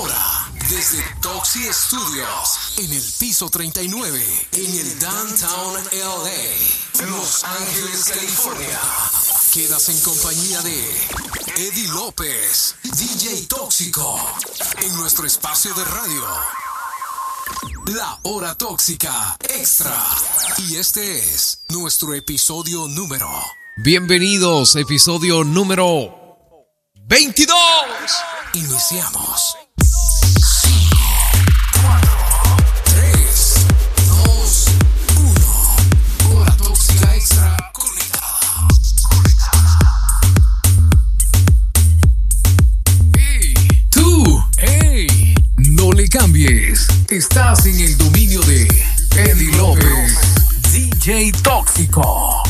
Ahora, desde Toxi Studios, en el piso 39, en el Downtown LA, Los Ángeles, California. Quedas en compañía de Eddie López, DJ Tóxico, en nuestro espacio de radio. La Hora Tóxica Extra. Y este es nuestro episodio número. Bienvenidos, episodio número 22. Iniciamos. 5, 4, 3, 2, 1. Hora Tóxica Extra conectada. ¡Hey! ¡Tú! ¡Hey! No le cambies. Estás en el dominio de Eddie López, DJ Tóxico.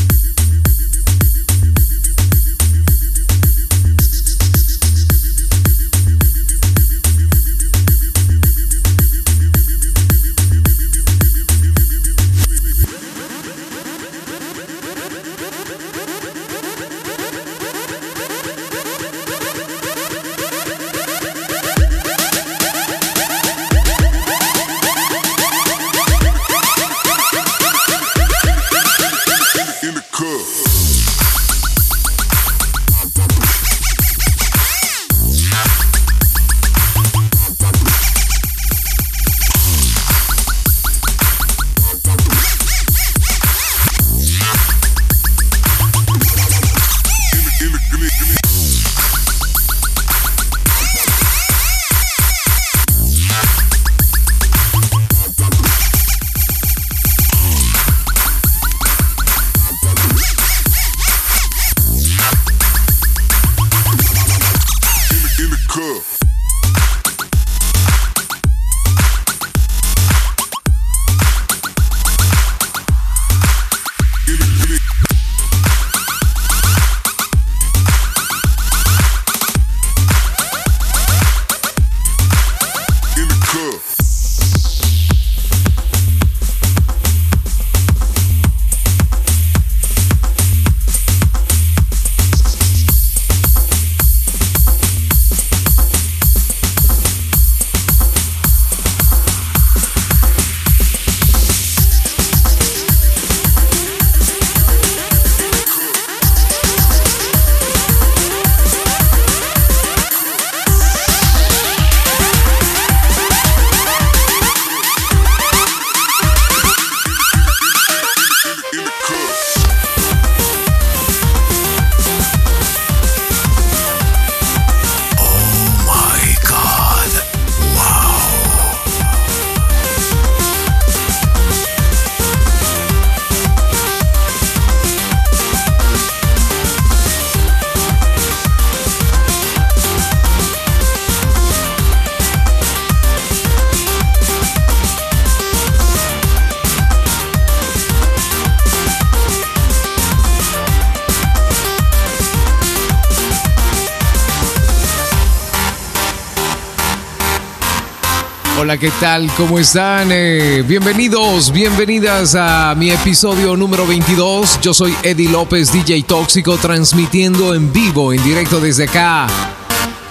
¿Qué tal? ¿Cómo están? Eh, bienvenidos, bienvenidas a mi episodio número 22. Yo soy Eddie López, DJ Tóxico, transmitiendo en vivo, en directo desde acá,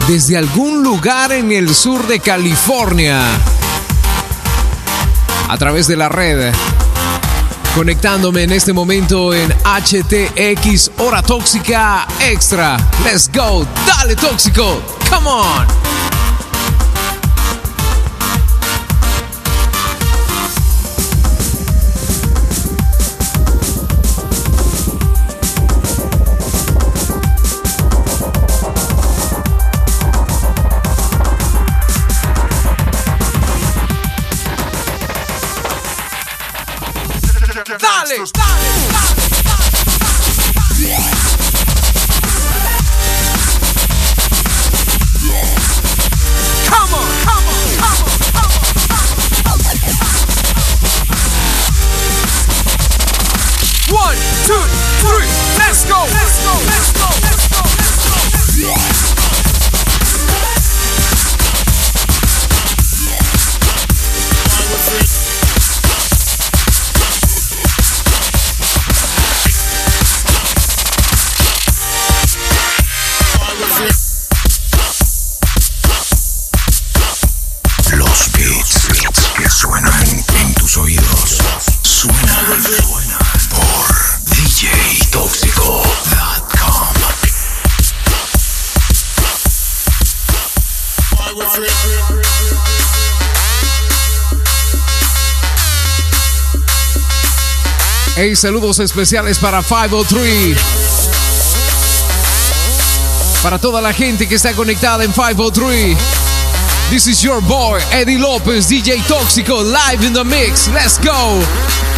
desde algún lugar en el sur de California, a través de la red. Conectándome en este momento en HTX Hora Tóxica Extra. Let's go, dale tóxico, come on. Saludos especiales para 503. Para toda la gente que está conectada en 503. This is your boy, Eddie Lopez, DJ Tóxico, live in the mix. Let's go.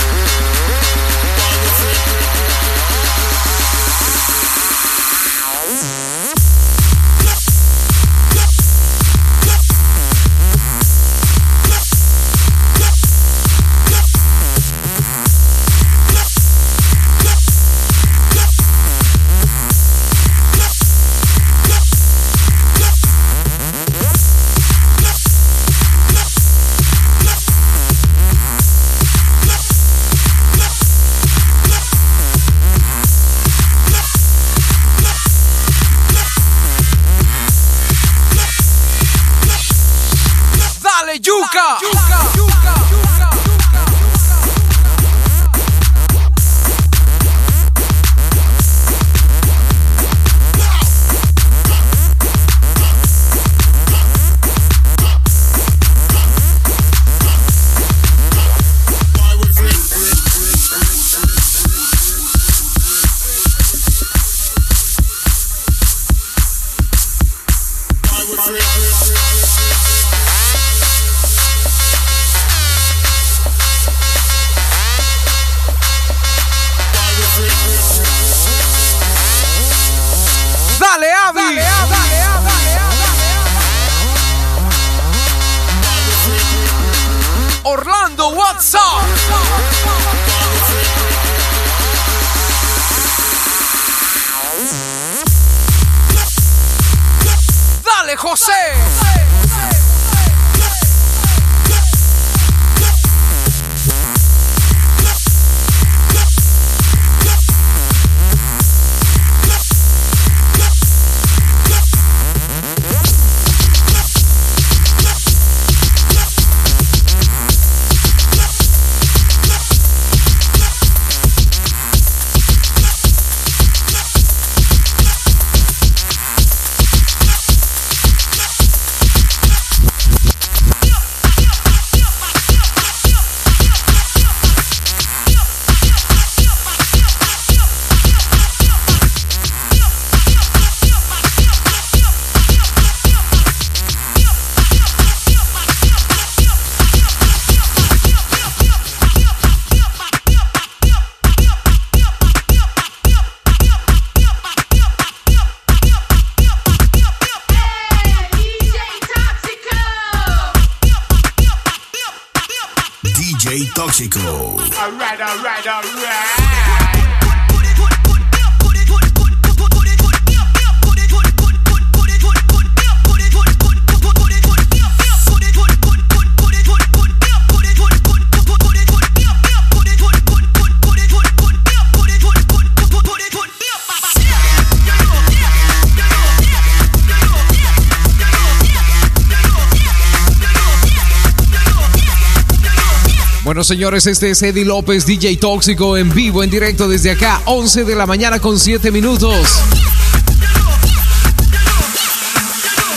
Señores, este es Eddie López, DJ Tóxico, en vivo, en directo desde acá, 11 de la mañana con 7 minutos.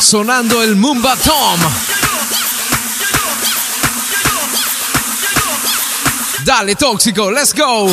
Sonando el Mumba Tom. Dale, Tóxico, let's go.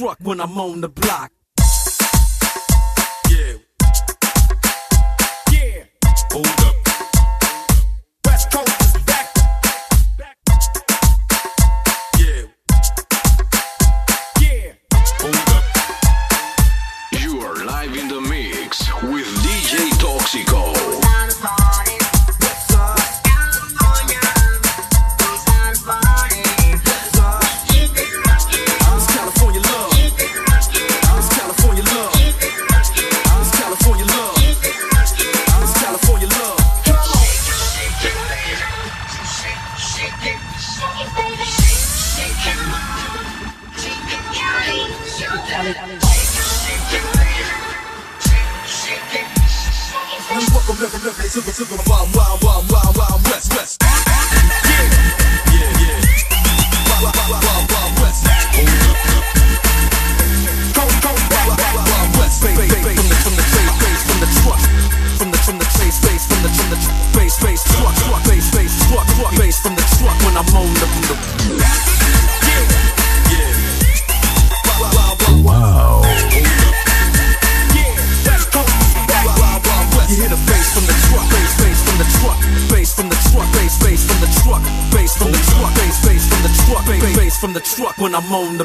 Truck when I'm on the to the to the wild,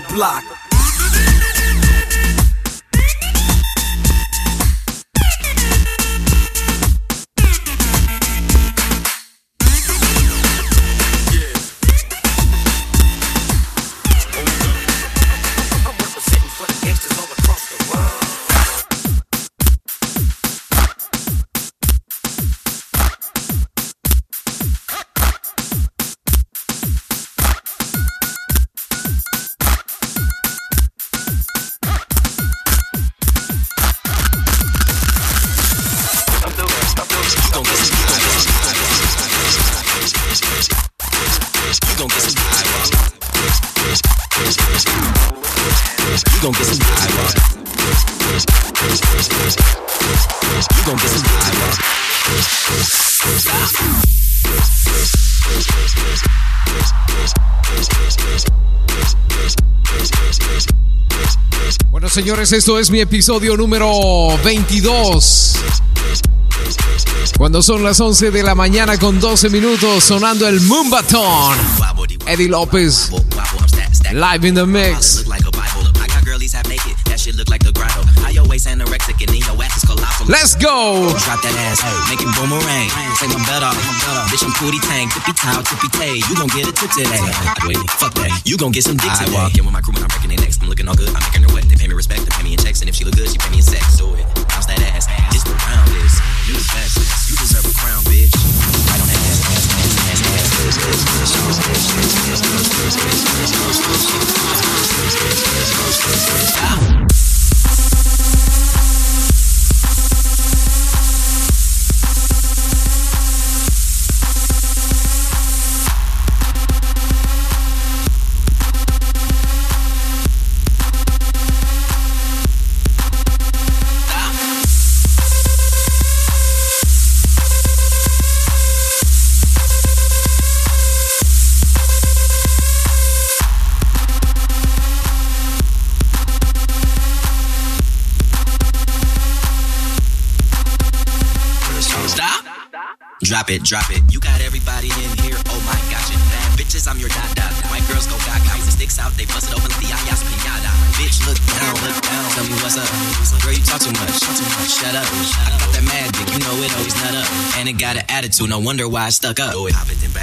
block. Señores, esto es mi episodio número 22. Cuando son las 11 de la mañana con 12 minutos sonando el Moombaton. Eddie López, live in the mix. Let's go! Drop that ass, make it boomerang. Say my better, bitch I'm booty tank, tippy toe, tippy tay. You gon' get a tip today. Wait, fuck that. You gon' get some dick today. I walk in with my crew and I'm breaking their necks. I'm looking all good, I'm making her wet. Pay me respect, they pay me in checks, and if she look good, she pay me in sex. Do it, bounce that ass. It's the round is. You the best. You deserve a crown, bitch. On that ass, ass. Drop it. You got everybody in here. Oh my gosh, and bad bitches, I'm your dot. White girls go gaga. It sticks out, they bust it open the ayas pinata. Bitch, look down, look down. Tell me what's up. Girl, you talk too much. Talk too much. Shut up. I got that mad dick, you know it always nut up. And it got an attitude, no wonder why I stuck up. It. Hop it, then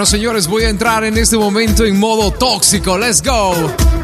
Bueno, señores, voy a entrar en este momento en modo tóxico. Let's go.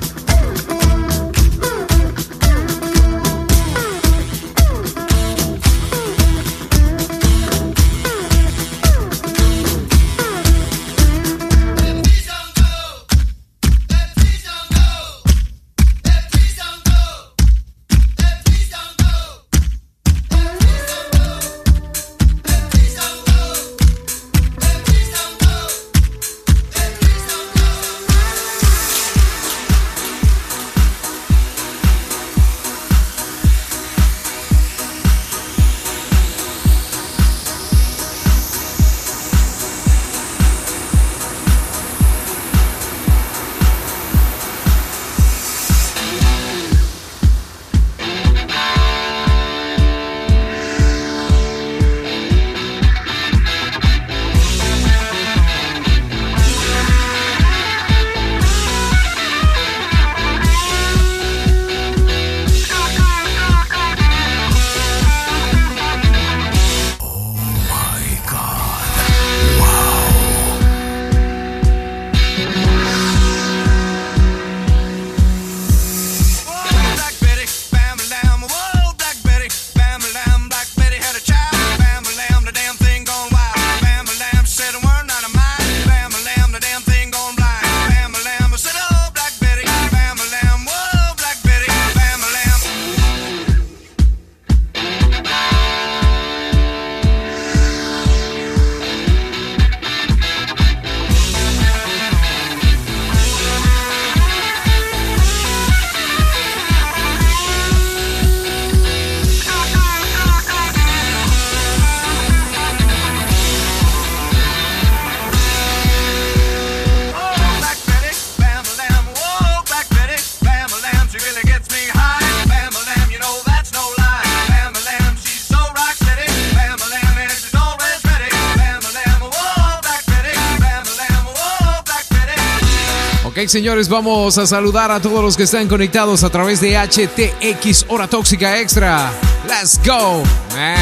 señores. Vamos a saludar a todos los que están conectados a través de HTX Hora Tóxica Extra. Let's go, man.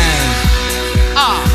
Ah.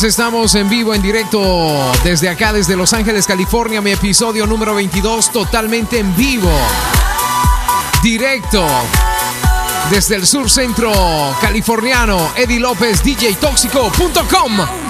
Pues estamos en vivo, en directo desde acá, desde Los Ángeles, California, mi episodio número 22, totalmente en vivo. Directo desde el sur centro californiano, Eddie López, DJTóxico.com.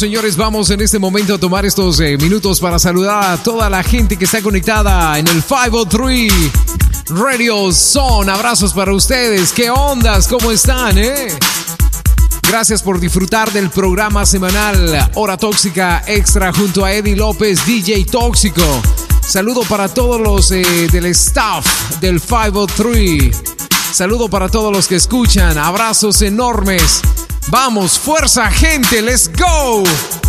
señores, vamos en este momento a tomar estos eh, minutos para saludar a toda la gente que está conectada en el 503 Radio Son. Abrazos para ustedes. ¿Qué ondas? ¿Cómo están, eh? Gracias por disfrutar del programa semanal Hora Tóxica Extra junto a Eddie López, DJ Tóxico. Saludo para todos los eh, del staff del 503. Saludo para todos los que escuchan. Abrazos enormes. Vamos, fuerza gente, let's go.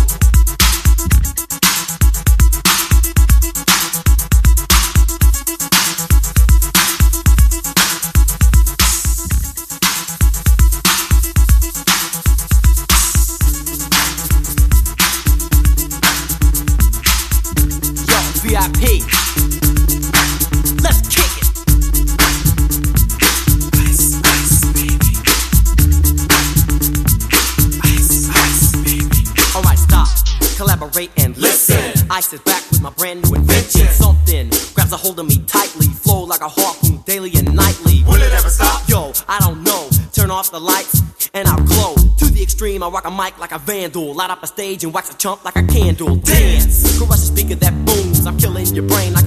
mic like a vandal. Light up a stage and wax a chump like a candle. Dance! Crush the speaker that booms. I'm killing your brain like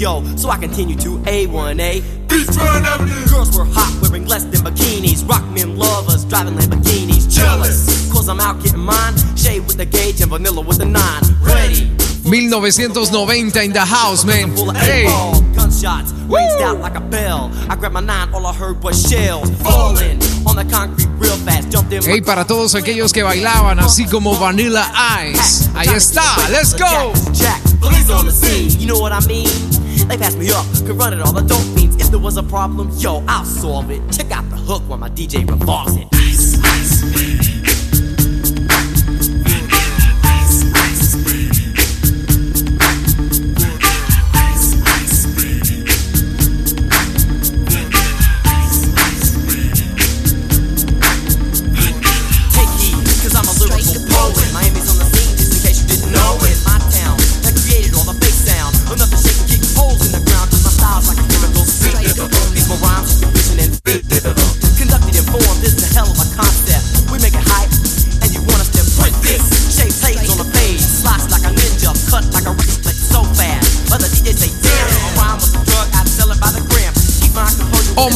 yo. So I continue to A1A. Beachfront Avenue. Girls were hot, wearing less than bikinis. Rock men lovers, driving Lamborghinis. Jealous. Cause I'm out getting mine. Shade with the gauge and vanilla with the nine. Ready. 1990 in the house, man. Hey. eight-ball, gunshots raised out like a bell. I grabbed my nine, all I heard was shells falling on the concrete real fast. Jumped in Hey, para todos aquellos que bailaban así como Vanilla Ice. Ahí está, let's go. Jack, police on the scene, you know what I mean? They passed me up, could run it all the dope fiends. If there was a problem, yo, I'll solve it. Check out the hook when my DJ revolves it. Ice, ice.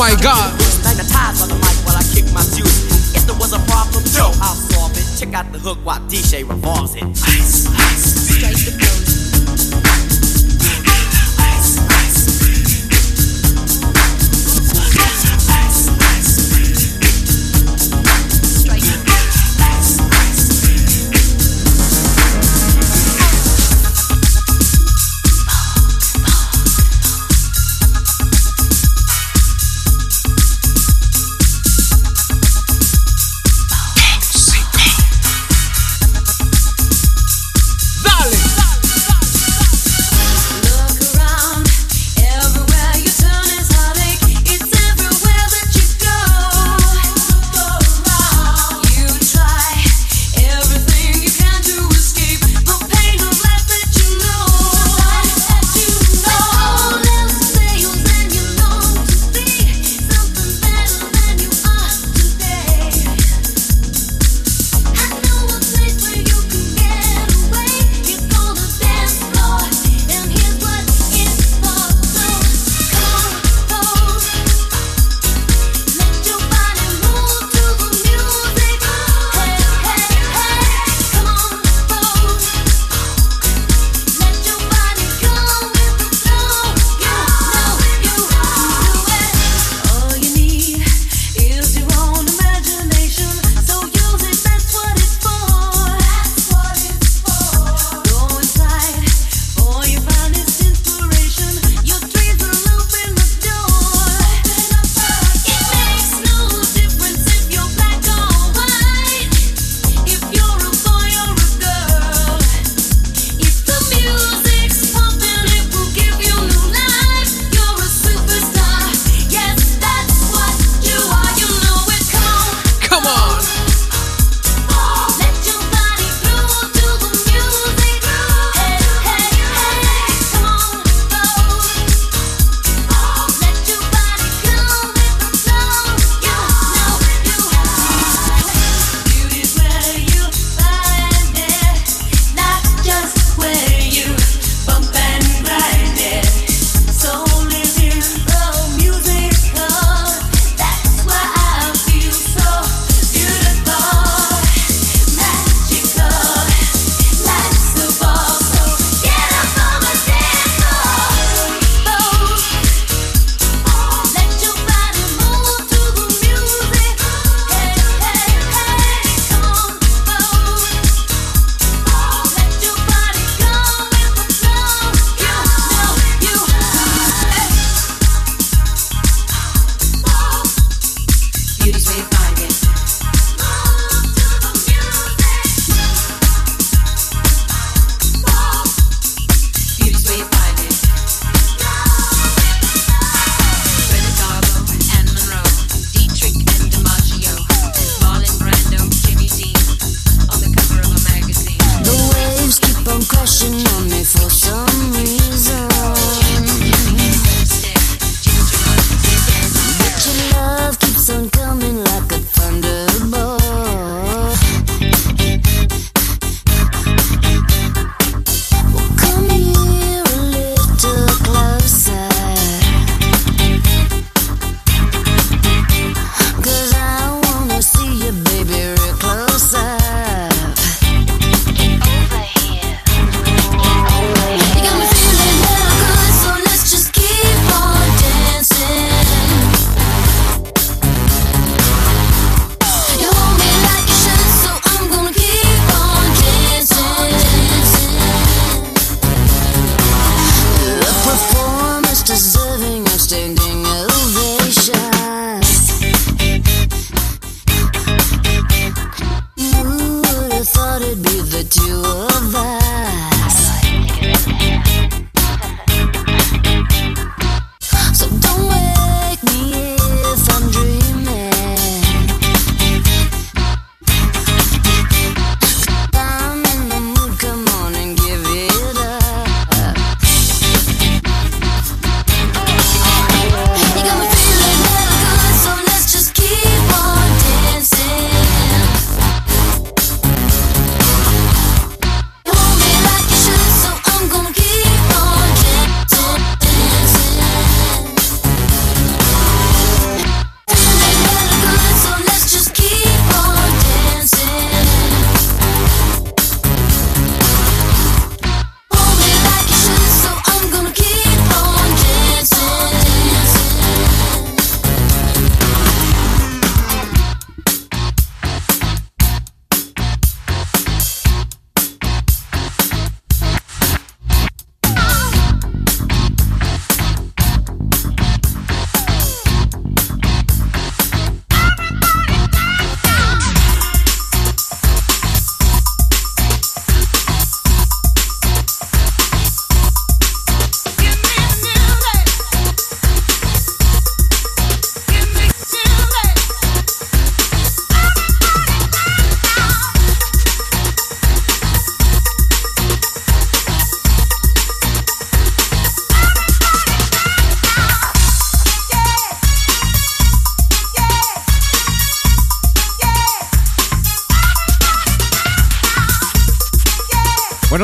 My God. Magnetized by the mic while I. Check out the hook while DJ revolves it. Ice.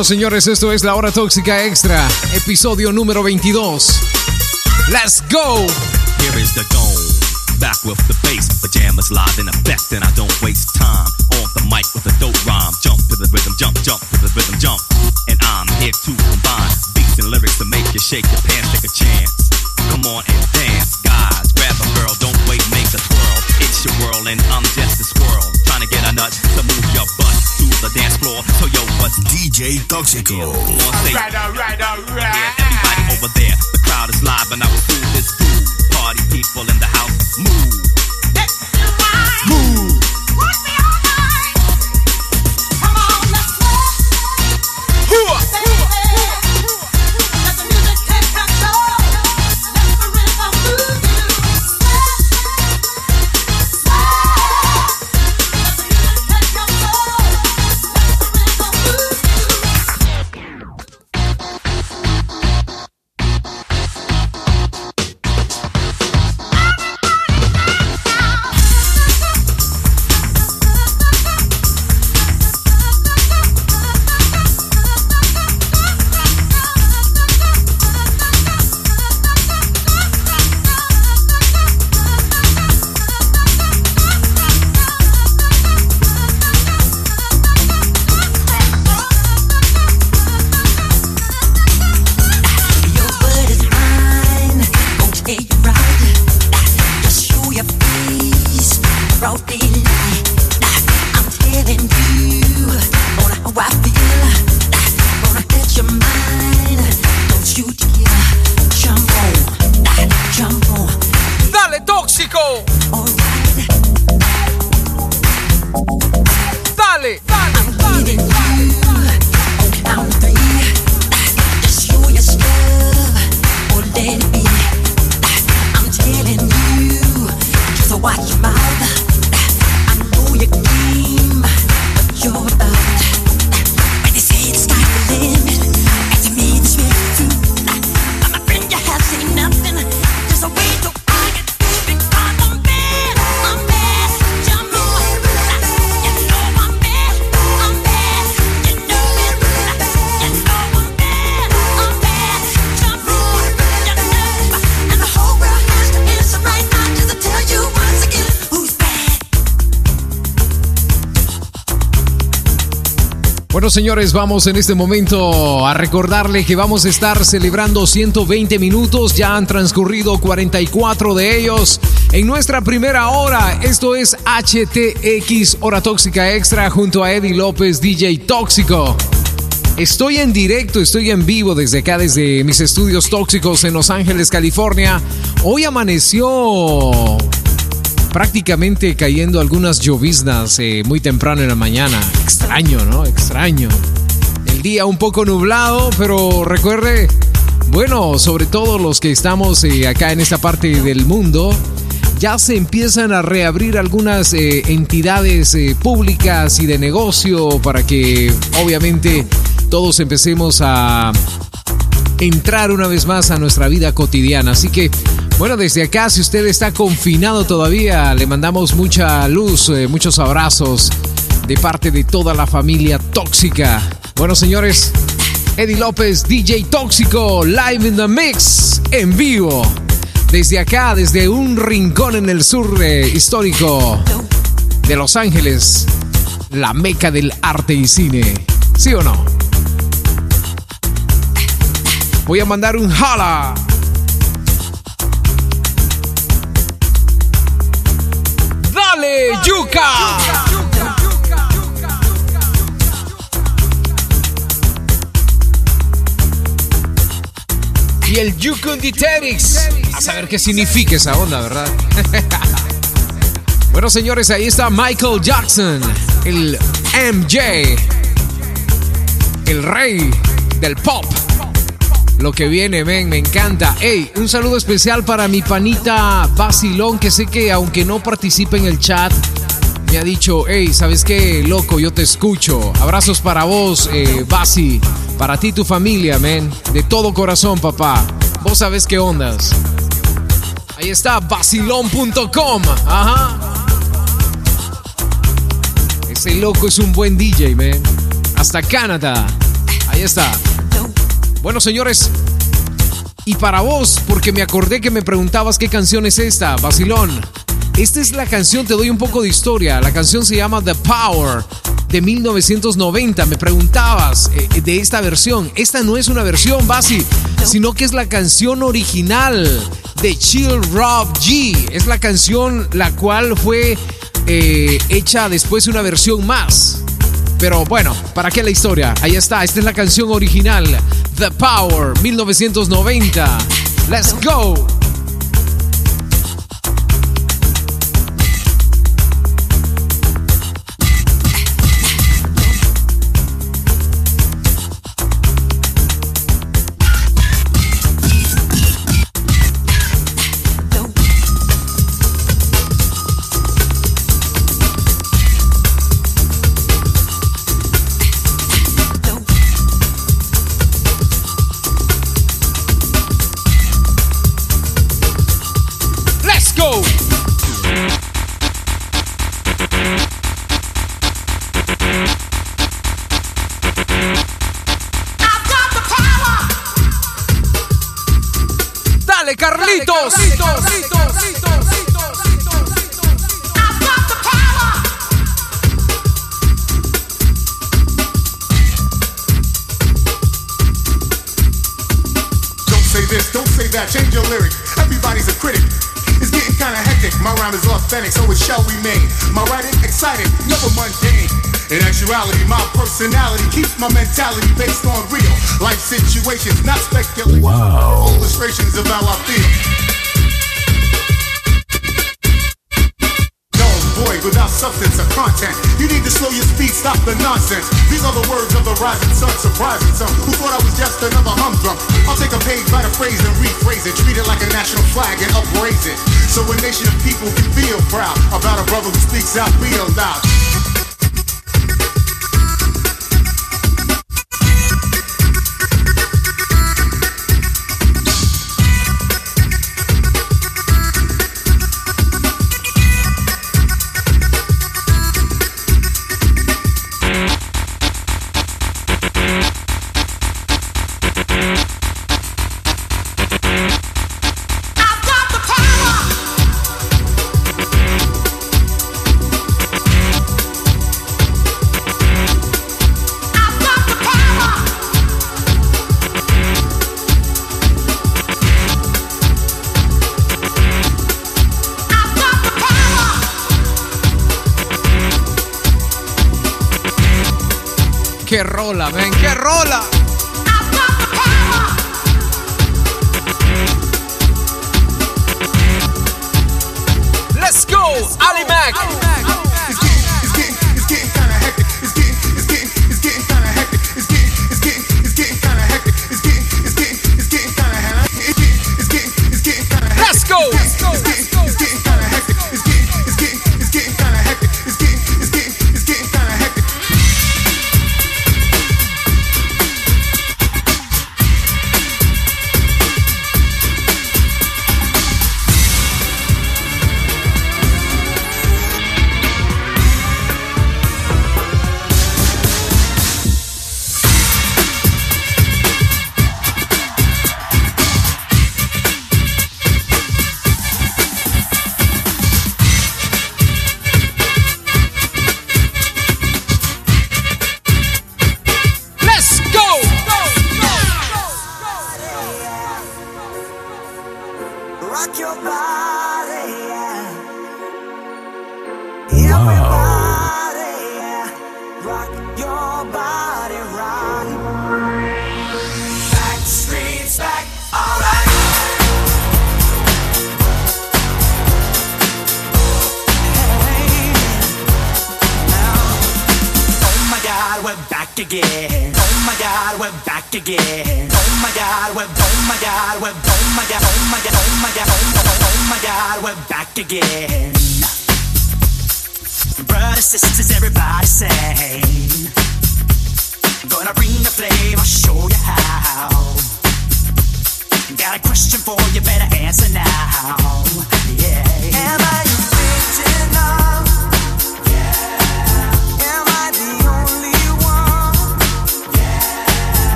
Bueno, señores, esto es La Hora Tóxica Extra, episodio número 22. ¡Let's go! Here is the tone. back with the bass, pajamas live in the effect, and I don't waste time. On the mic with a dope rhyme, jump to the rhythm, jump, jump to the rhythm, jump. And I'm here to combine beats and lyrics to make you shake your pants, take a chance. tóxico. Señores, vamos en este momento a recordarle que vamos a estar celebrando 120 minutos. Ya han transcurrido 44 de ellos en nuestra primera hora. Esto es HTX Hora Tóxica Extra junto a Eddie López, DJ Tóxico. Estoy en directo, estoy en vivo desde acá, desde mis estudios tóxicos en Los Ángeles, California. Hoy amaneció prácticamente cayendo algunas lloviznas eh, muy temprano en la mañana. Extraño, ¿no? Extraño. El día un poco nublado, pero recuerde, bueno, sobre todo los que estamos eh, acá en esta parte del mundo, ya se empiezan a reabrir algunas eh, entidades públicas y de negocio para que obviamente todos empecemos a entrar una vez más a nuestra vida cotidiana. Así que, bueno, desde acá, si usted está confinado todavía, le mandamos mucha luz, eh, muchos abrazos de parte de toda la familia tóxica. Bueno, señores, Eddie López, DJ Tóxico, live in the mix, en vivo. Desde acá, desde un rincón en el sur eh, histórico de Los Ángeles, la meca del arte y cine. ¿Sí o no? Voy a mandar un hala. ¡Dale, yuca! Y el Yucunditerix. A saber qué significa esa onda, ¿verdad? bueno, señores, ahí está Michael Jackson, el MJ, el rey del pop. Lo que viene, ven, me encanta. Hey, un saludo especial para mi panita Basilón, que sé que aunque no participe en el chat, me ha dicho, hey, ¿sabes qué, loco? Yo te escucho. Abrazos para vos, eh, Basi. Para ti y tu familia, men. De todo corazón, papá. Vos sabes qué ondas. Ahí está, basilón.com. Ajá. Ese loco es un buen DJ, man. Hasta Canadá. Ahí está. Bueno, señores. Y para vos, porque me acordé que me preguntabas qué canción es esta, Basilón. Esta es la canción, te doy un poco de historia. La canción se llama The Power de 1990. Me preguntabas eh, de esta versión. Esta no es una versión, Basi, sino que es la canción original de Chill Rob G. Es la canción la cual fue eh, hecha después de una versión más. Pero bueno, ¿para qué la historia? Ahí está, esta es la canción original. The Power, 1990. Let's go. My mentality based on real life situations, not speculation. Wow. Illustrations of how I feel. Void without substance or content. You need to slow your speed, stop the nonsense. These are the words of the rising sun, surprising some who thought I was just another humdrum. I'll take a page, write a phrase, and rephrase it. Treat it like a national flag and upraise it. So a nation of people can feel proud about a brother who speaks out real loud. Qué rola,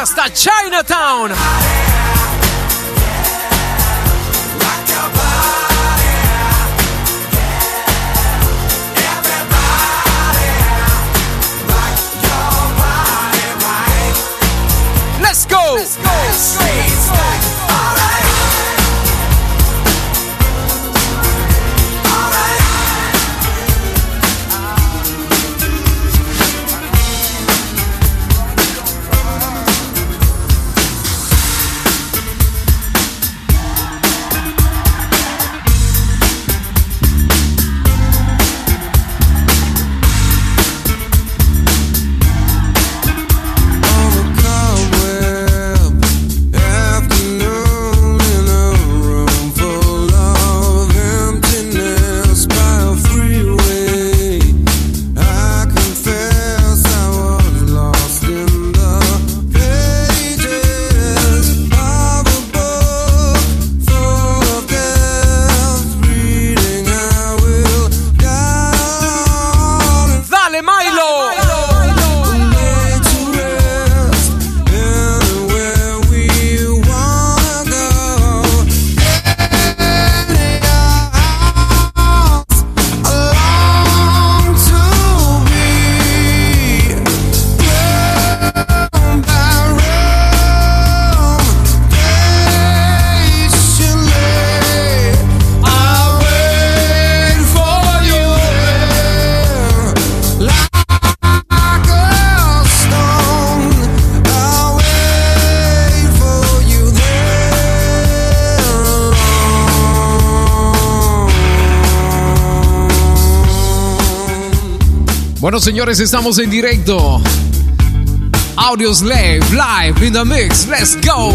hasta Chinatown. Señores, estamos en directo. Audio Slave live in the mix. Let's go.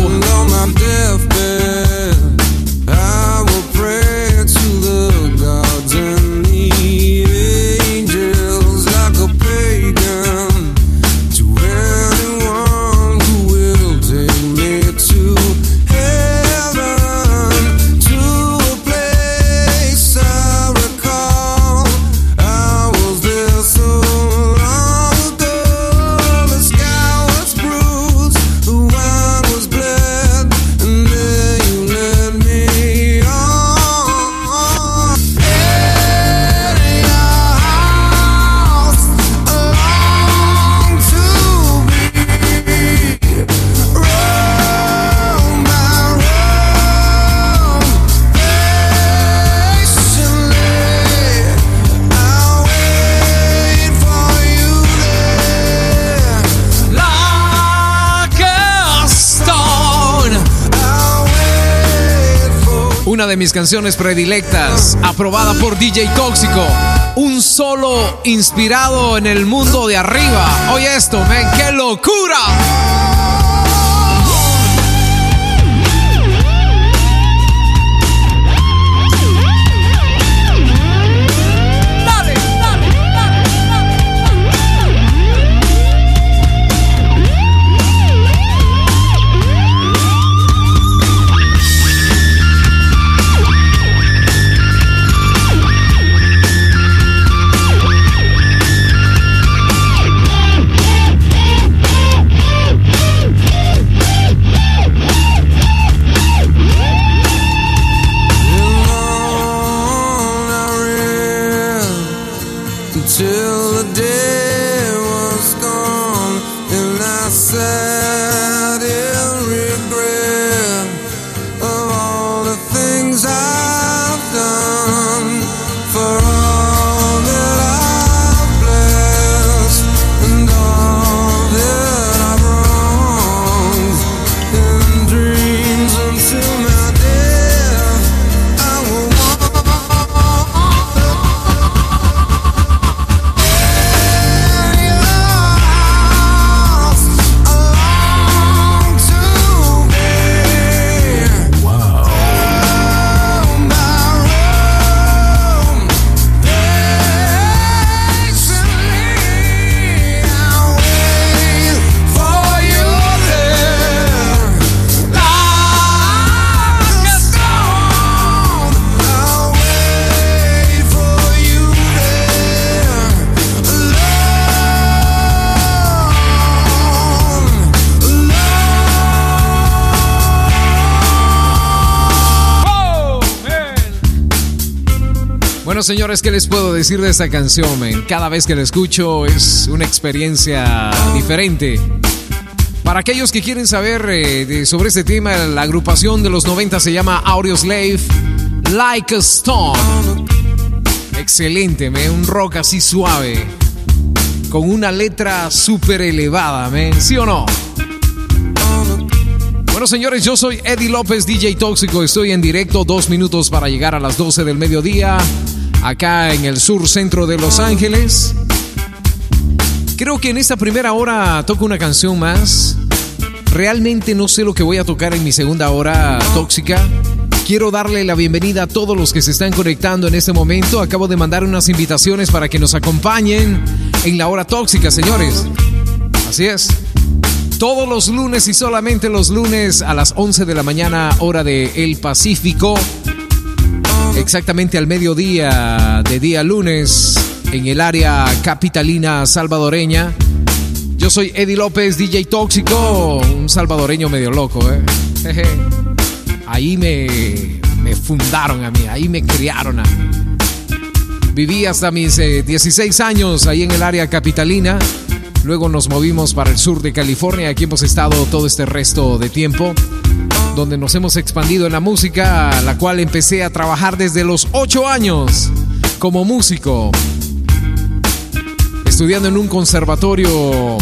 De mis canciones predilectas, aprobada por DJ Tóxico. Un solo inspirado en el mundo de arriba. Oye esto, men, qué locura. Señores, ¿qué les puedo decir de esta canción? Cada vez que la escucho es una experiencia diferente. Para aquellos que quieren saber eh, sobre este tema, la agrupación de los 90 se llama Audioslave Like a Stone. Excelente. Un rock así suave. Con una letra súper elevada, men. ¿Sí o no? Bueno, señores, yo soy Eddie López, DJ Tóxico. Estoy en directo, dos minutos para llegar a las 12 del mediodía, acá en el sur centro de Los Ángeles. Creo que en esta primera hora toco una canción más. Realmente no sé lo que voy a tocar en mi segunda hora tóxica. Quiero darle la bienvenida a todos los que se están conectando en este momento. Acabo de mandar unas invitaciones para que nos acompañen en la hora tóxica, señores. Así es. Todos los lunes y solamente los lunes a las 11 de la mañana, hora de El Pacífico. Exactamente al mediodía de día lunes en el área capitalina salvadoreña. Yo soy Eddie López, DJ Tóxico, un salvadoreño medio loco, ¿eh? Ahí me, me fundaron a mí, ahí me criaron a mí. Viví hasta mis eh, 16 años ahí en el área capitalina. Luego nos movimos para el sur de California. Aquí hemos estado todo este resto de tiempo. Donde nos hemos expandido en la música, la cual empecé a trabajar desde los 8 años como músico. Estudiando en un conservatorio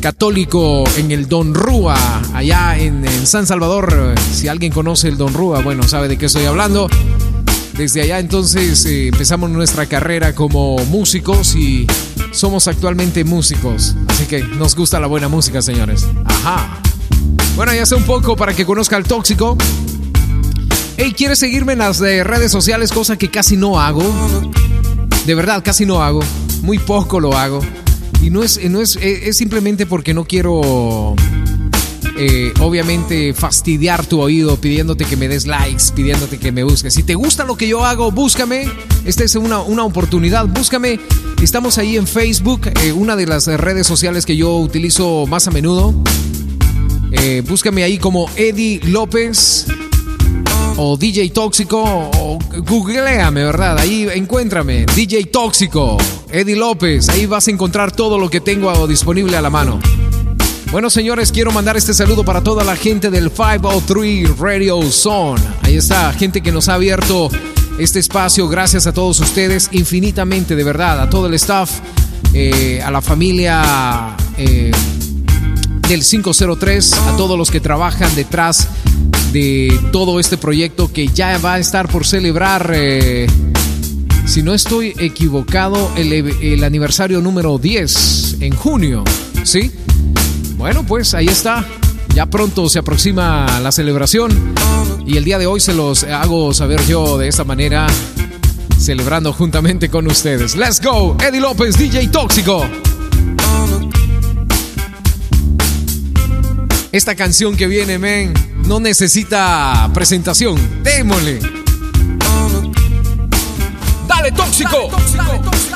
católico en el Don Rúa, allá en, en San Salvador. Si alguien conoce el Don Rúa, bueno, sabe de qué estoy hablando. Desde allá entonces eh, empezamos nuestra carrera como músicos y somos actualmente músicos. Así que nos gusta la buena música, señores. Ajá. Bueno, ya sé un poco para que conozca al tóxico. Hey, ¿quieres seguirme en las eh, redes sociales? Cosa que casi no hago. De verdad, casi no hago. Muy poco lo hago. Y no es, no es, eh, es simplemente porque no quiero, eh, obviamente, fastidiar tu oído pidiéndote que me des likes, pidiéndote que me busques. Si te gusta lo que yo hago, búscame. Esta es una, una oportunidad. Búscame. Estamos ahí en Facebook, eh, una de las redes sociales que yo utilizo más a menudo. Eh, búscame ahí como Eddie López o DJ Tóxico o googleame, ¿verdad? Ahí encuéntrame, DJ Tóxico, Eddie López, ahí vas a encontrar todo lo que tengo disponible a la mano. Bueno, señores, quiero mandar este saludo para toda la gente del 503 Radio Zone. Ahí está, gente que nos ha abierto este espacio. Gracias a todos ustedes, infinitamente, de verdad, a todo el staff, eh, a la familia eh, del 503, a todos los que trabajan detrás de todo este proyecto que ya va a estar por celebrar, eh, si no estoy equivocado, el, el aniversario número 10 en junio, ¿sí? Bueno, pues ahí está. Ya pronto se aproxima la celebración y el día de hoy se los hago saber yo de esta manera, celebrando juntamente con ustedes. Let's go, Eddie López, DJ Tóxico. Esta canción que viene, men, no necesita presentación. Démosle. Dale, tóxico. You're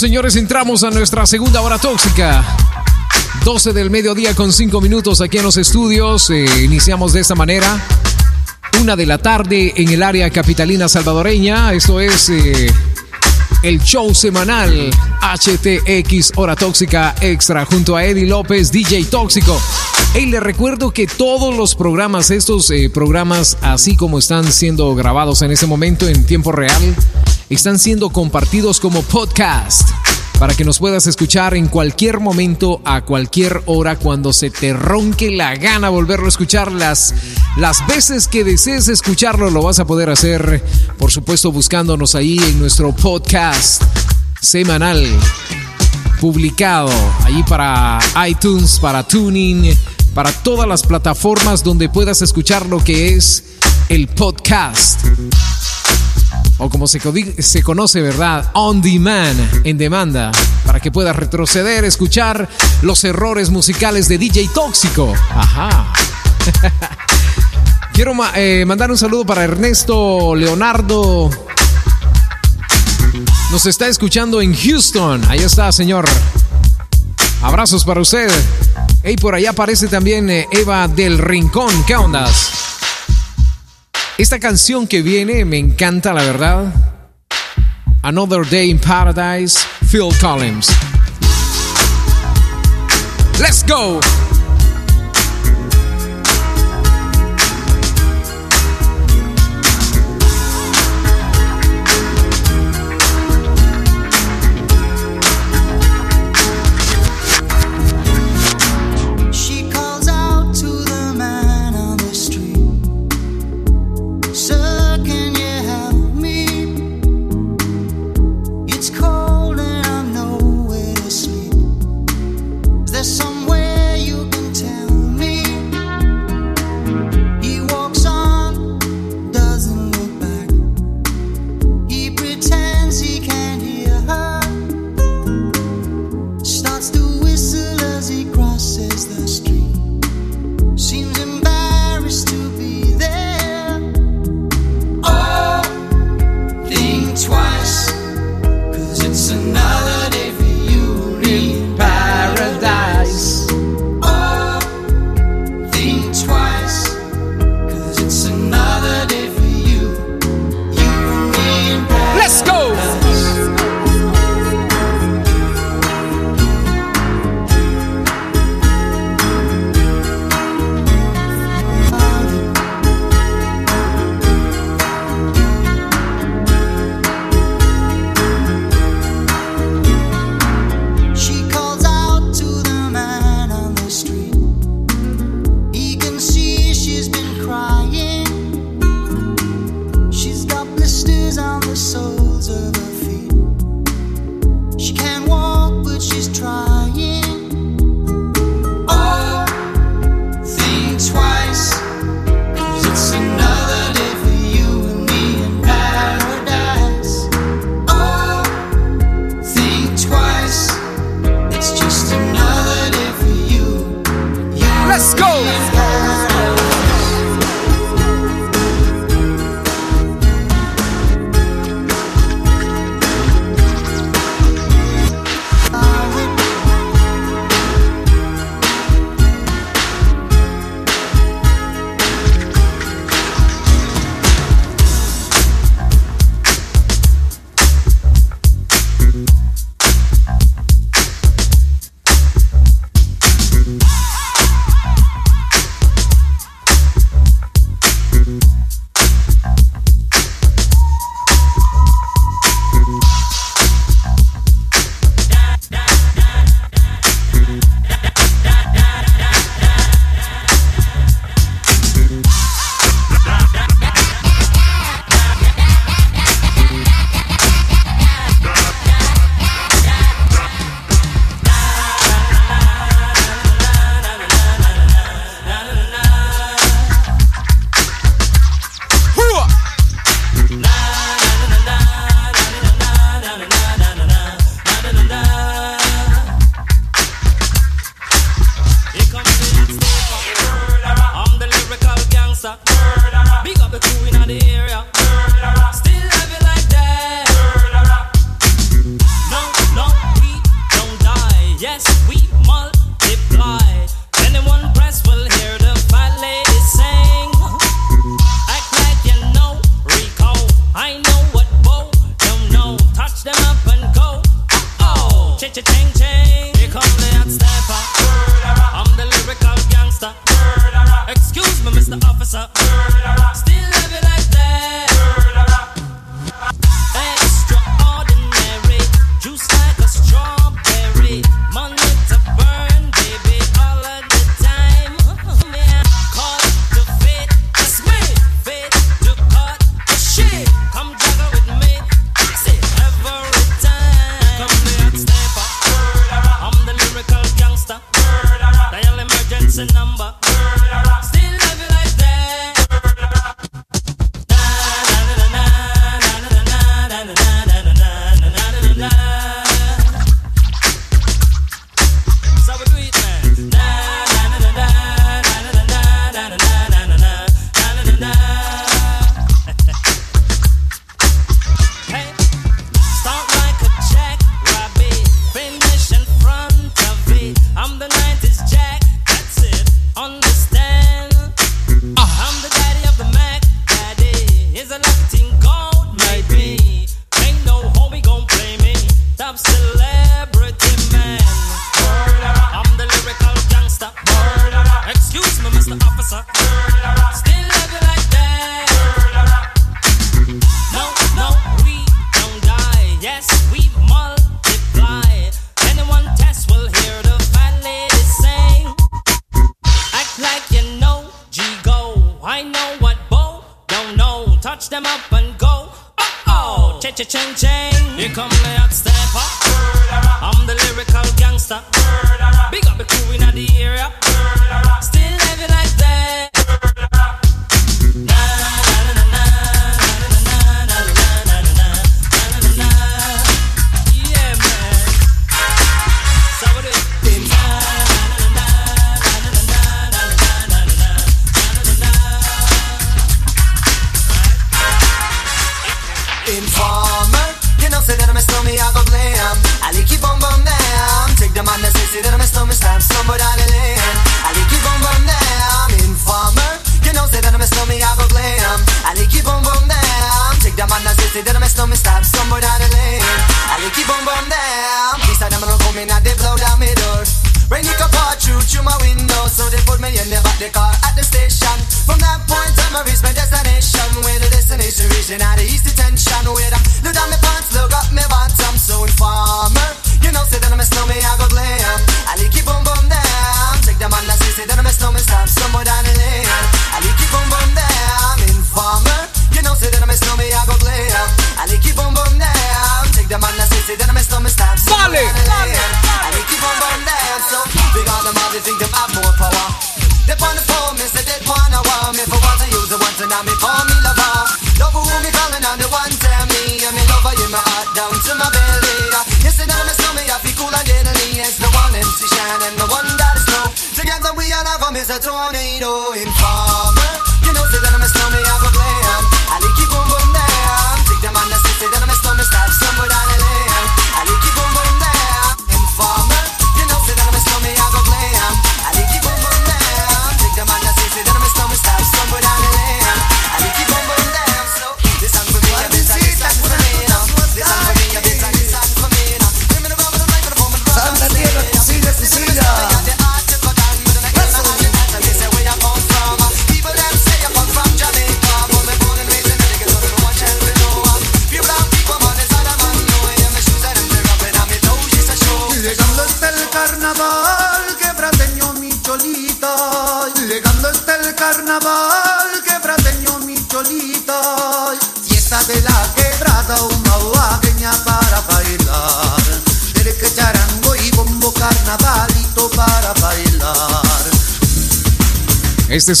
Señores, entramos a nuestra segunda hora tóxica. 12 del mediodía con 5 minutos aquí en los estudios. Eh, iniciamos de esta manera. Una de la tarde en el área capitalina salvadoreña. Esto es eh, el show semanal HTX Hora Tóxica Extra junto a Eddie López, DJ Tóxico. Y le recuerdo que todos los programas, estos eh, programas, así como están siendo grabados en este momento en tiempo real, están siendo compartidos como podcast para que nos puedas escuchar en cualquier momento, a cualquier hora, cuando se te ronque la gana volverlo a escuchar. Las, las veces que desees escucharlo, lo vas a poder hacer, por supuesto, buscándonos ahí en nuestro podcast semanal publicado allí para iTunes, para Tuning, para todas las plataformas donde puedas escuchar lo que es el podcast o como se, conoce, ¿verdad? On demand, en demanda, para que puedas retroceder, escuchar los errores musicales de DJ Tóxico. Ajá. Quiero eh, mandar un saludo para Ernesto Leonardo. Nos está escuchando en Houston. Ahí está, señor. Abrazos para usted. Y por allá aparece también eh, Eva del Rincón. ¿Qué ondas? Esta canción que viene me encanta, la verdad. Another Day in Paradise, Phil Collins. Let's go.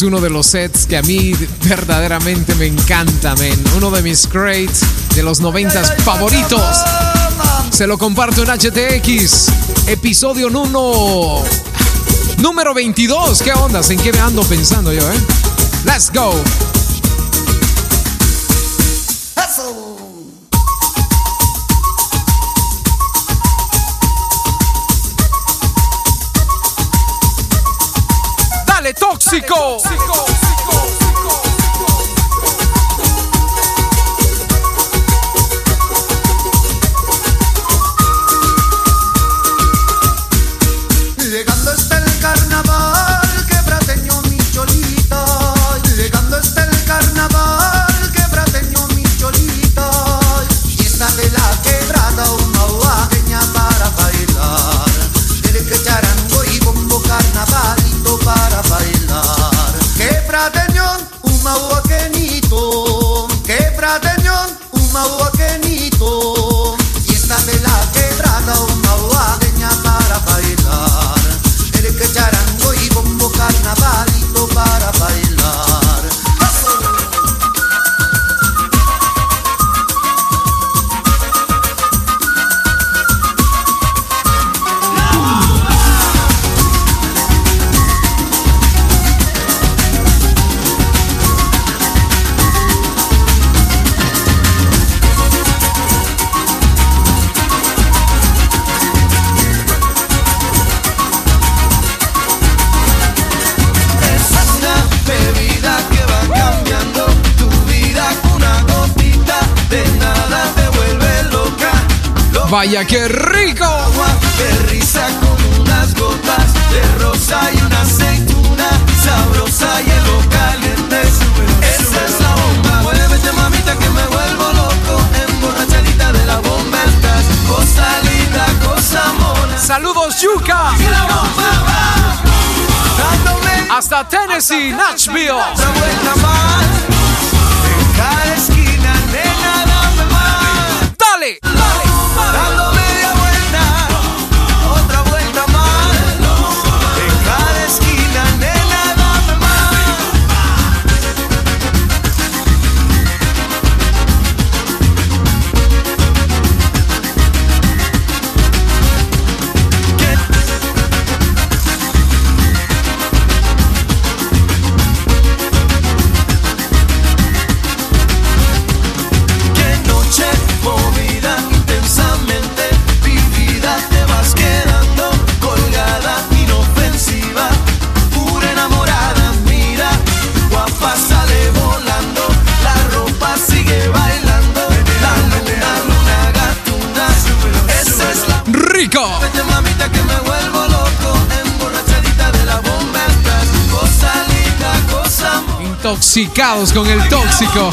es uno de los sets que a mí verdaderamente me encanta, men. Uno de mis crates de los 90 favoritos. Se lo comparto en HTX, episodio 1, número 22. ¿Qué onda? ¿En qué me ando pensando yo, eh? Let's go. Con el tóxico.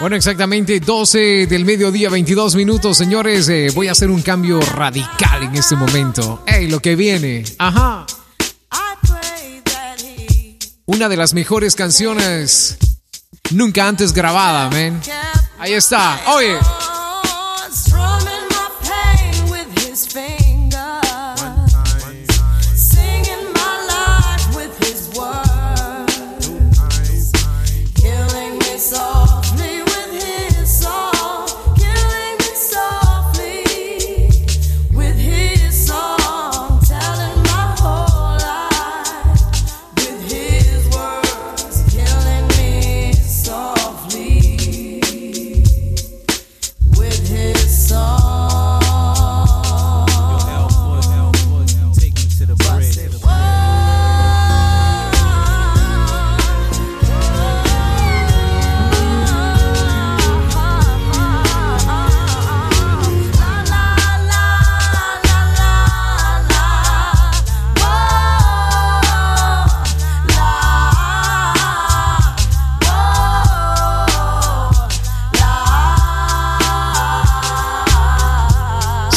Bueno, exactamente 12 del mediodía, 22 minutos, señores. eh, voy a hacer un cambio radical en este momento. ¡Ey, lo que viene! ¡Ajá! Una de las mejores canciones nunca antes grabada, man. Ahí está. Oye.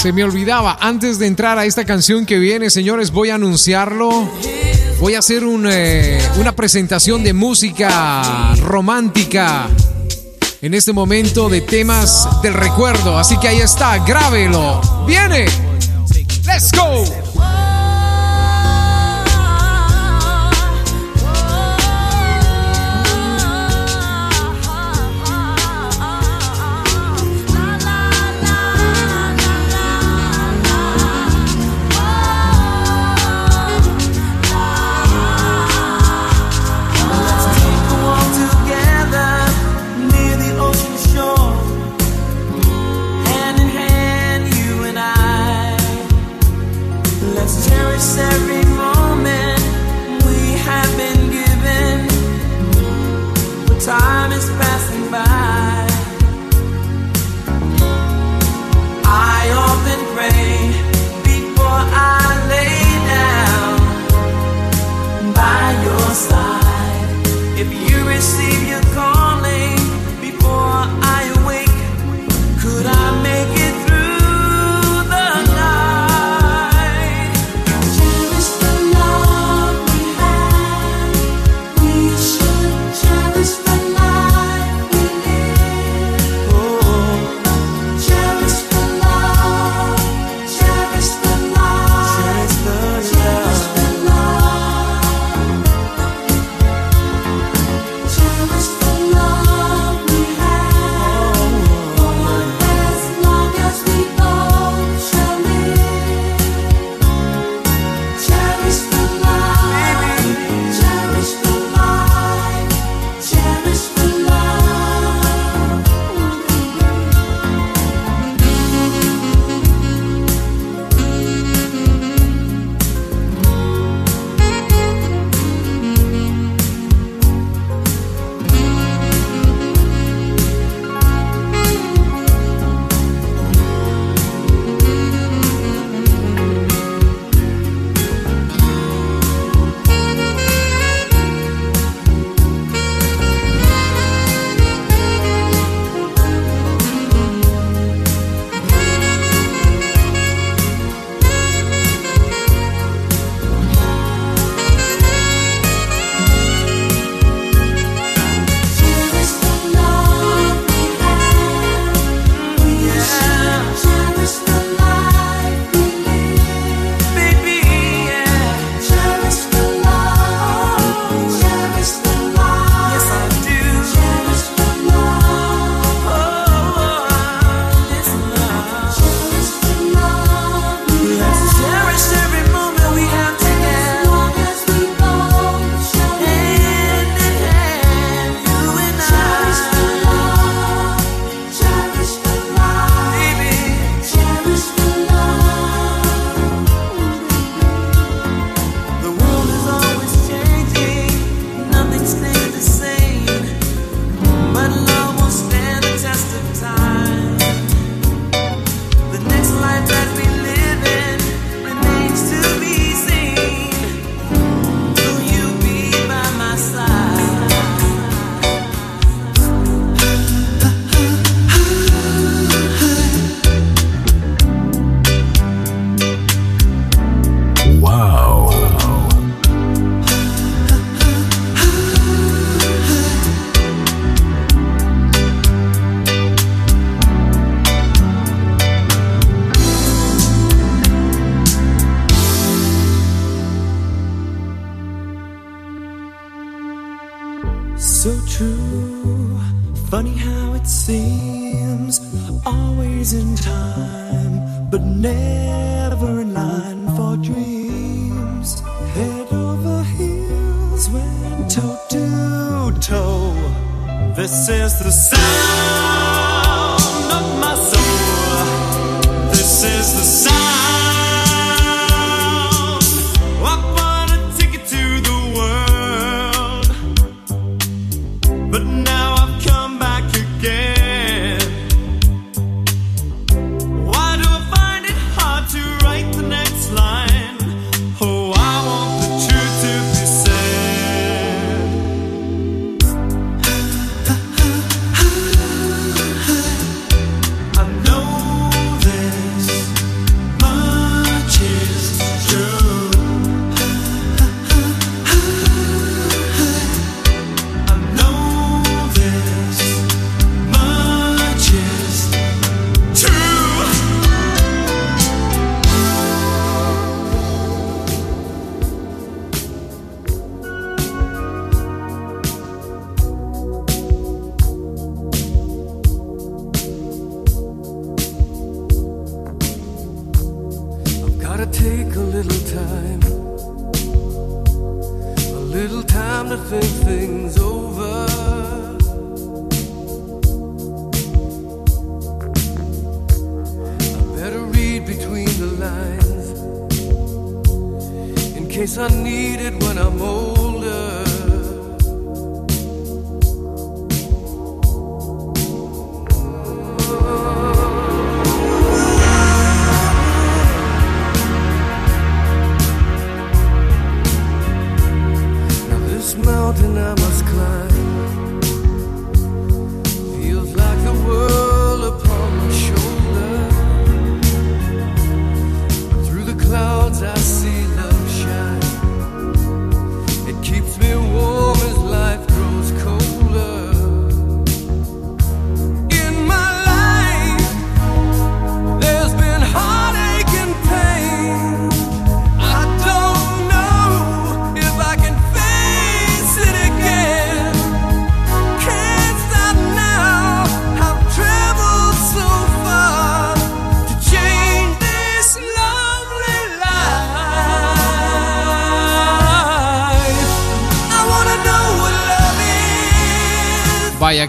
Se me olvidaba, antes de entrar a esta canción que viene, señores, voy a anunciarlo. Voy a hacer eh, una presentación de música romántica en este momento de temas del recuerdo. Así que ahí está, grábelo. ¡Viene! ¡Let's go!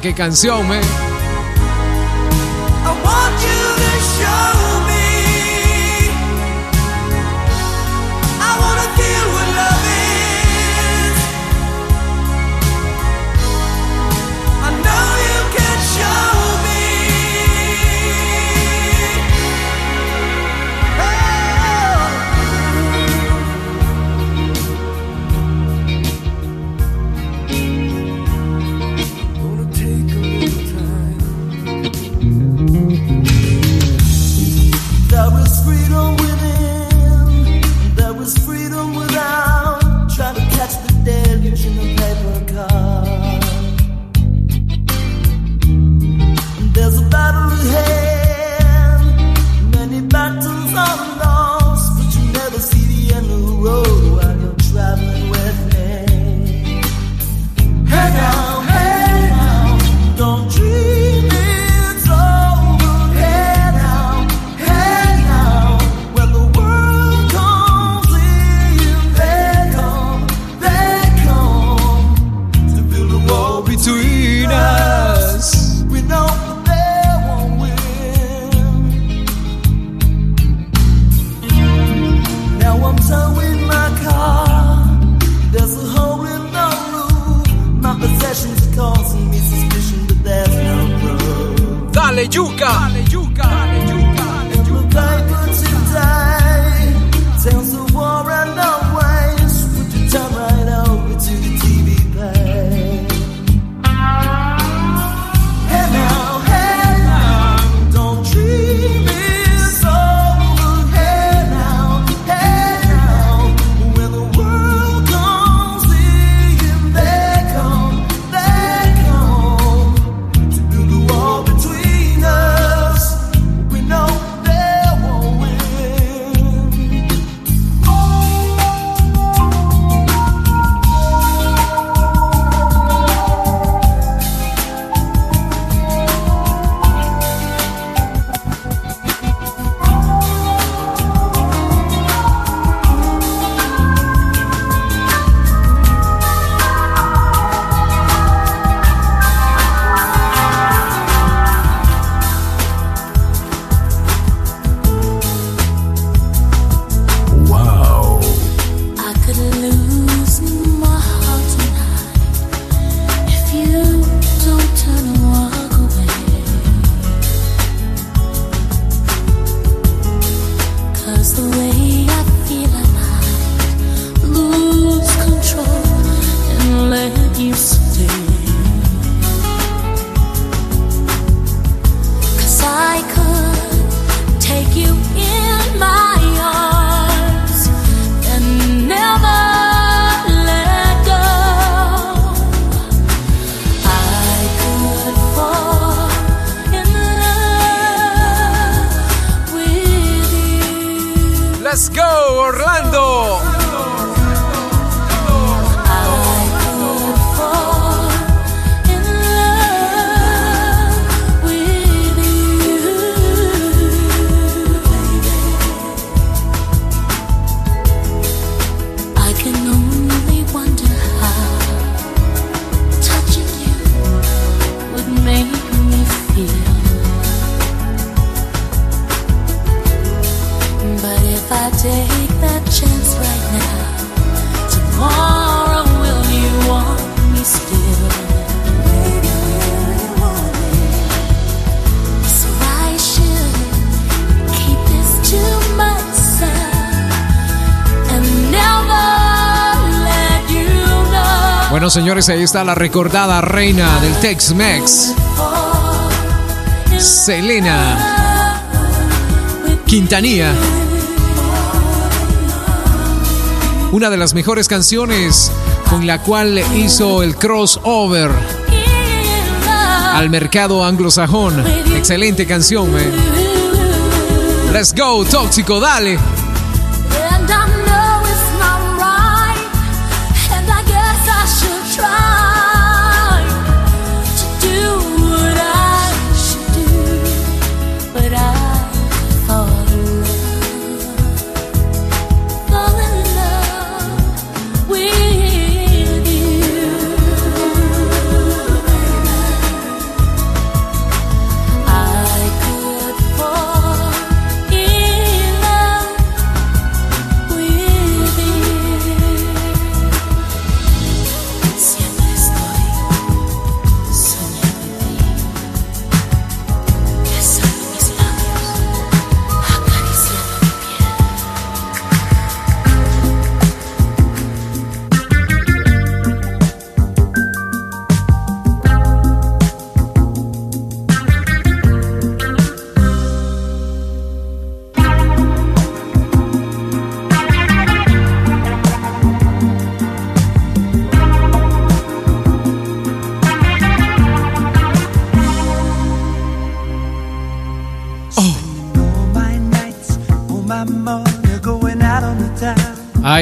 Qué canción, me. por la Bueno, señores, ahí está la recordada reina del Tex-Mex, Selena Quintanilla. Una de las mejores canciones con la cual hizo el crossover al mercado anglosajón. Excelente canción. Eh. Let's go, tóxico, dale.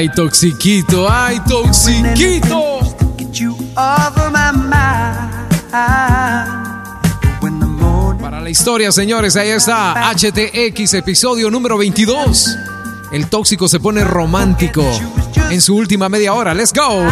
Ay, toxiquito, ay, toxiquito. Para la historia, señores, ahí está HTX, episodio número 22. El tóxico se pone romántico en su última media hora. Let's go.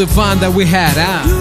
the fun that we had, huh?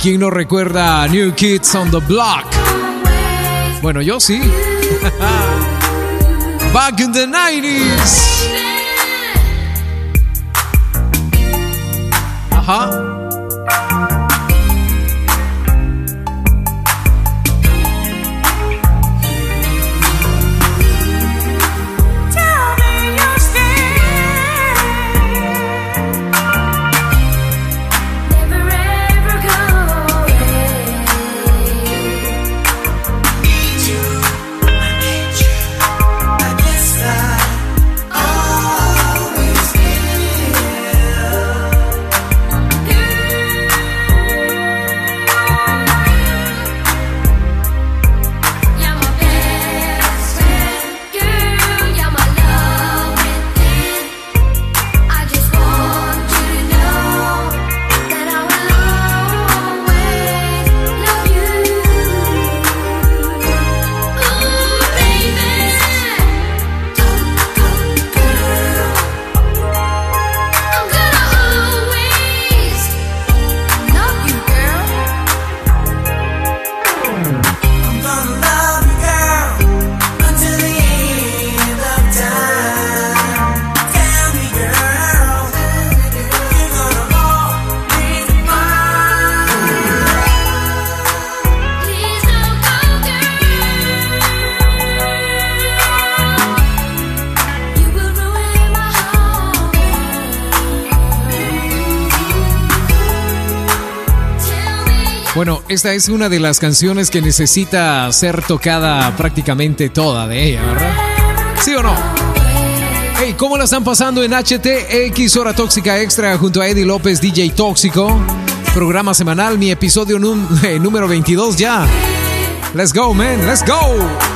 ¿Quién no recuerda a New Kids on the Block? Bueno, yo sí. Back in the 90s. Ajá. esta es una de las canciones que necesita ser tocada prácticamente toda de ella, ¿verdad? ¿Sí o no? Hey, ¿cómo la están pasando en HTX Hora Tóxica Extra junto a Eddie López, DJ Tóxico? Programa semanal, mi episodio eh, número 22 ya. Let's go, man, let's go.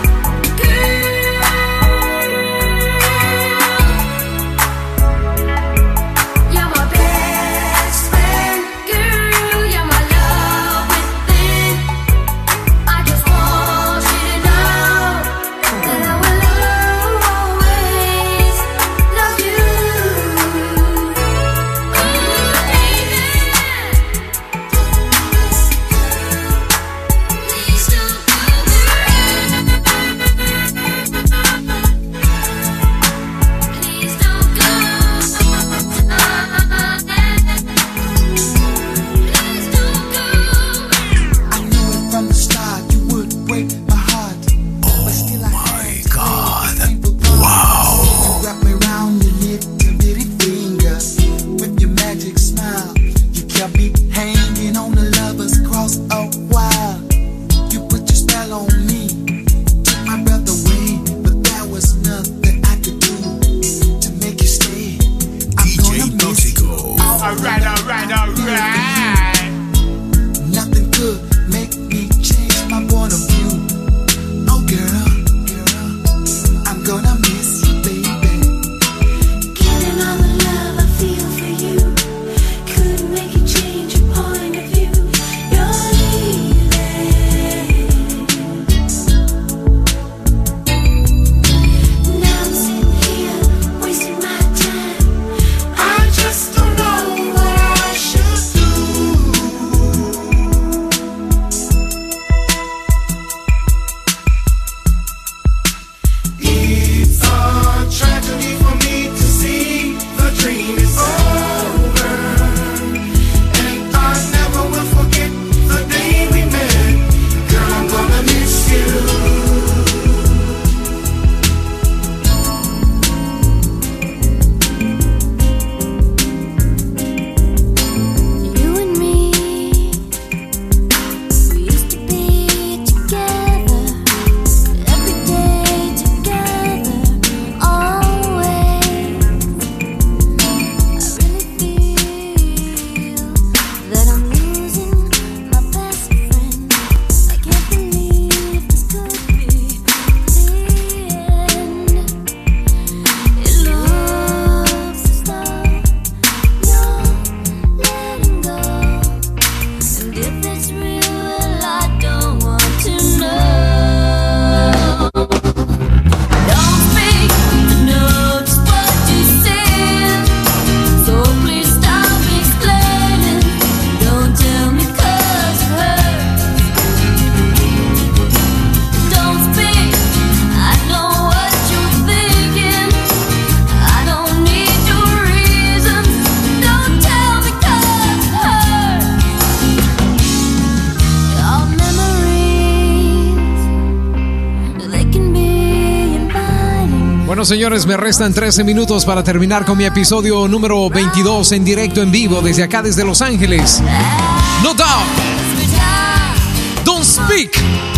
señores, me restan 13 minutos para terminar con mi episodio número 22 en directo, en vivo, desde acá, desde Los Ángeles. No doubt. Don't speak.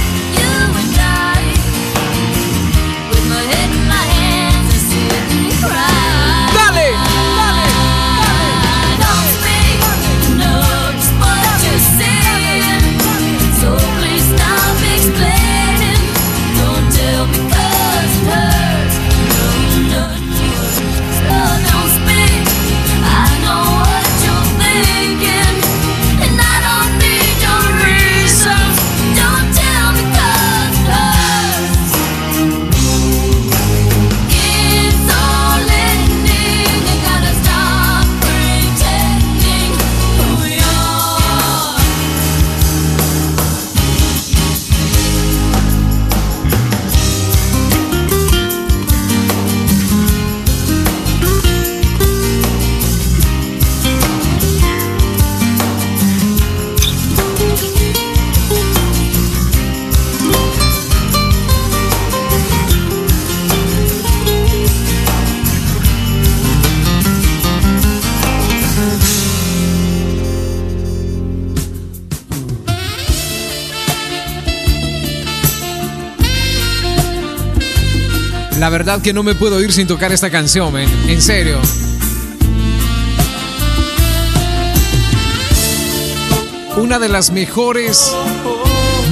La verdad que no me puedo ir sin tocar esta canción, man. En serio. Una de las mejores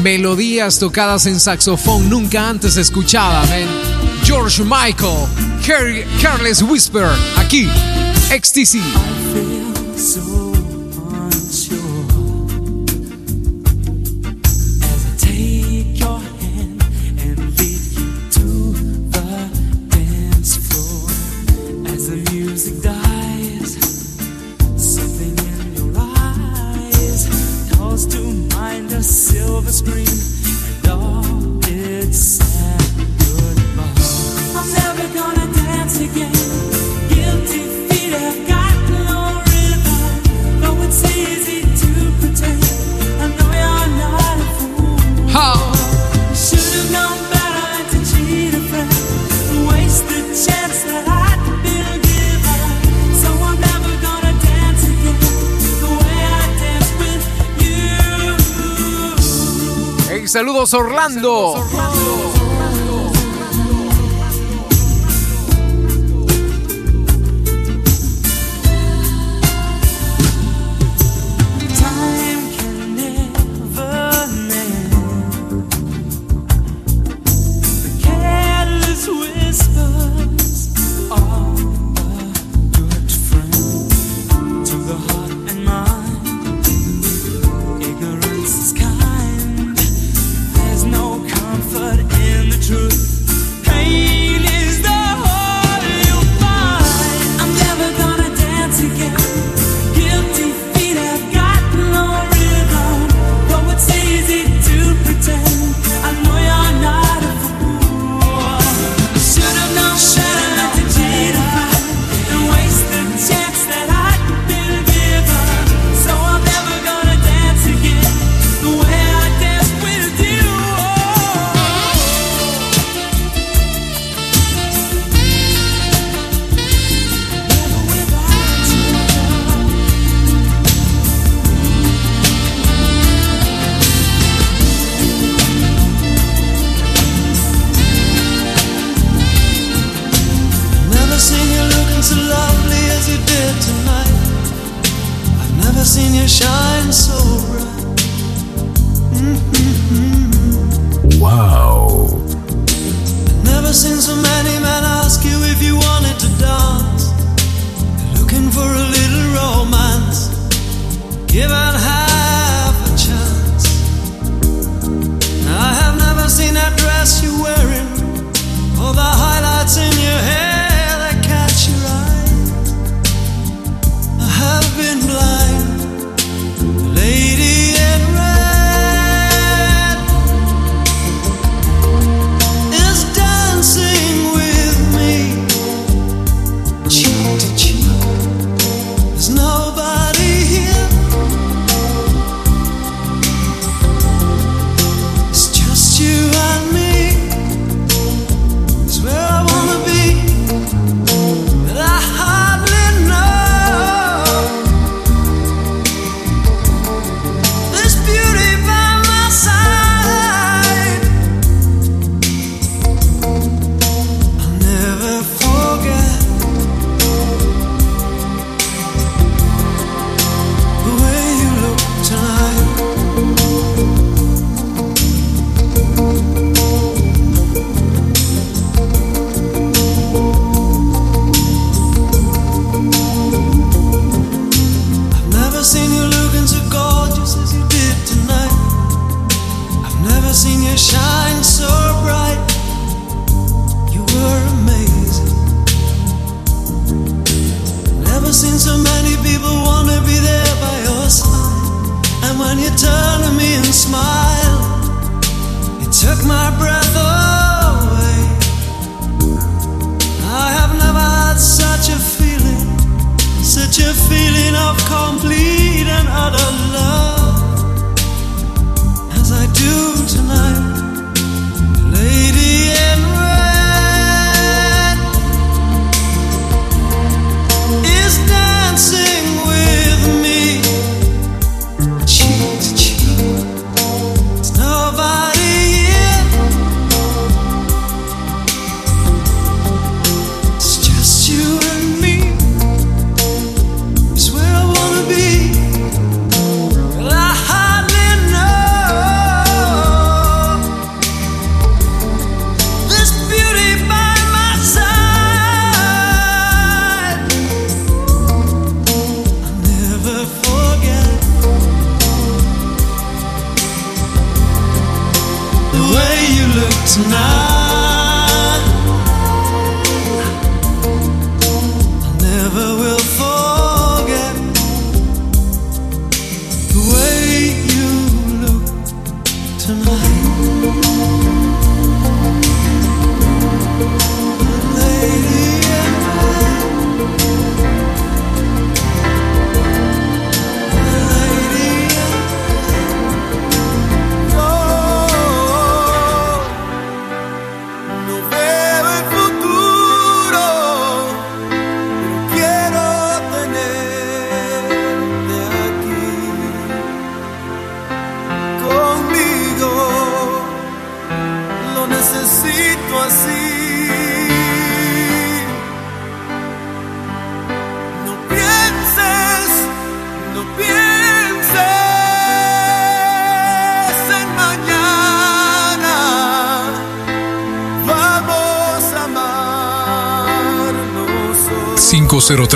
melodías tocadas en saxofón nunca antes escuchada, man. George Michael, Careless Whisper, aquí, XTC. Orlando.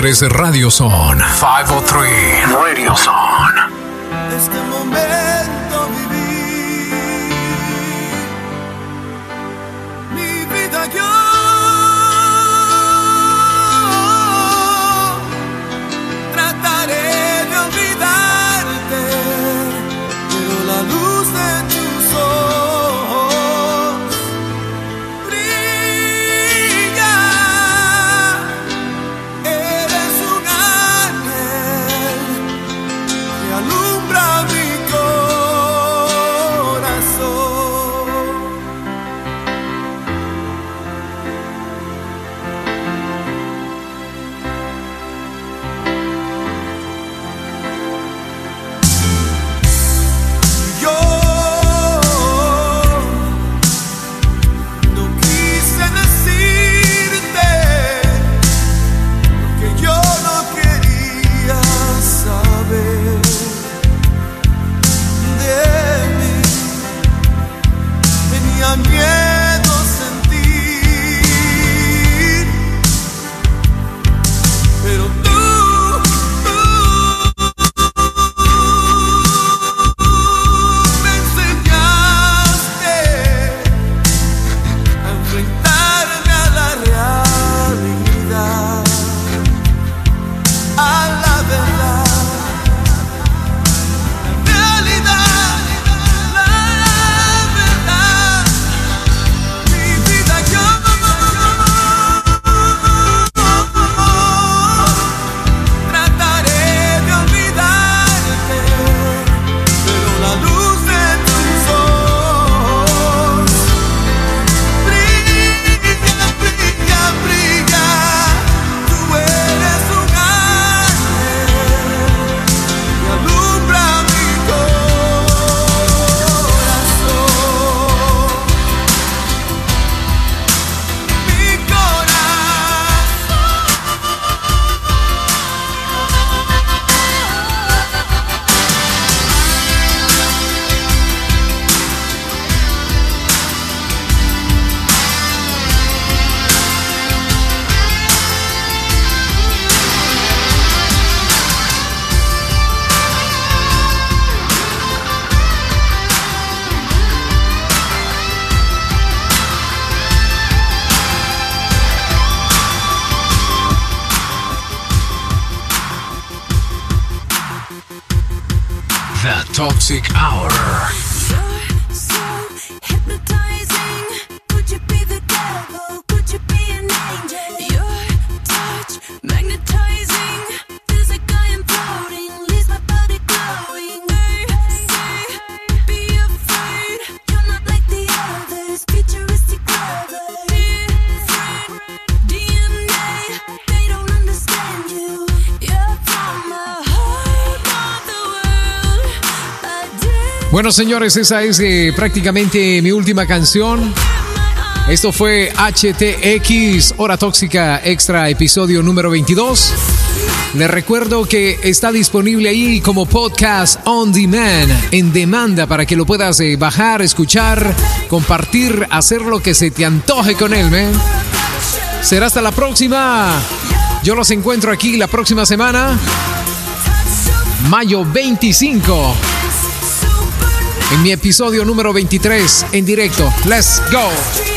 503 Radio Zone. 503 Bueno, señores, esa es eh, prácticamente mi última canción. Esto fue HTX, Hora Tóxica Extra, episodio número 22. Les recuerdo que está disponible ahí como podcast on demand, en demanda, para que lo puedas eh, bajar, escuchar, compartir, hacer lo que se te antoje con él. Será hasta la próxima. Yo los encuentro aquí la próxima semana, mayo 25 en mi episodio número 23 en directo. Let's go.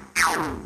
Thank you.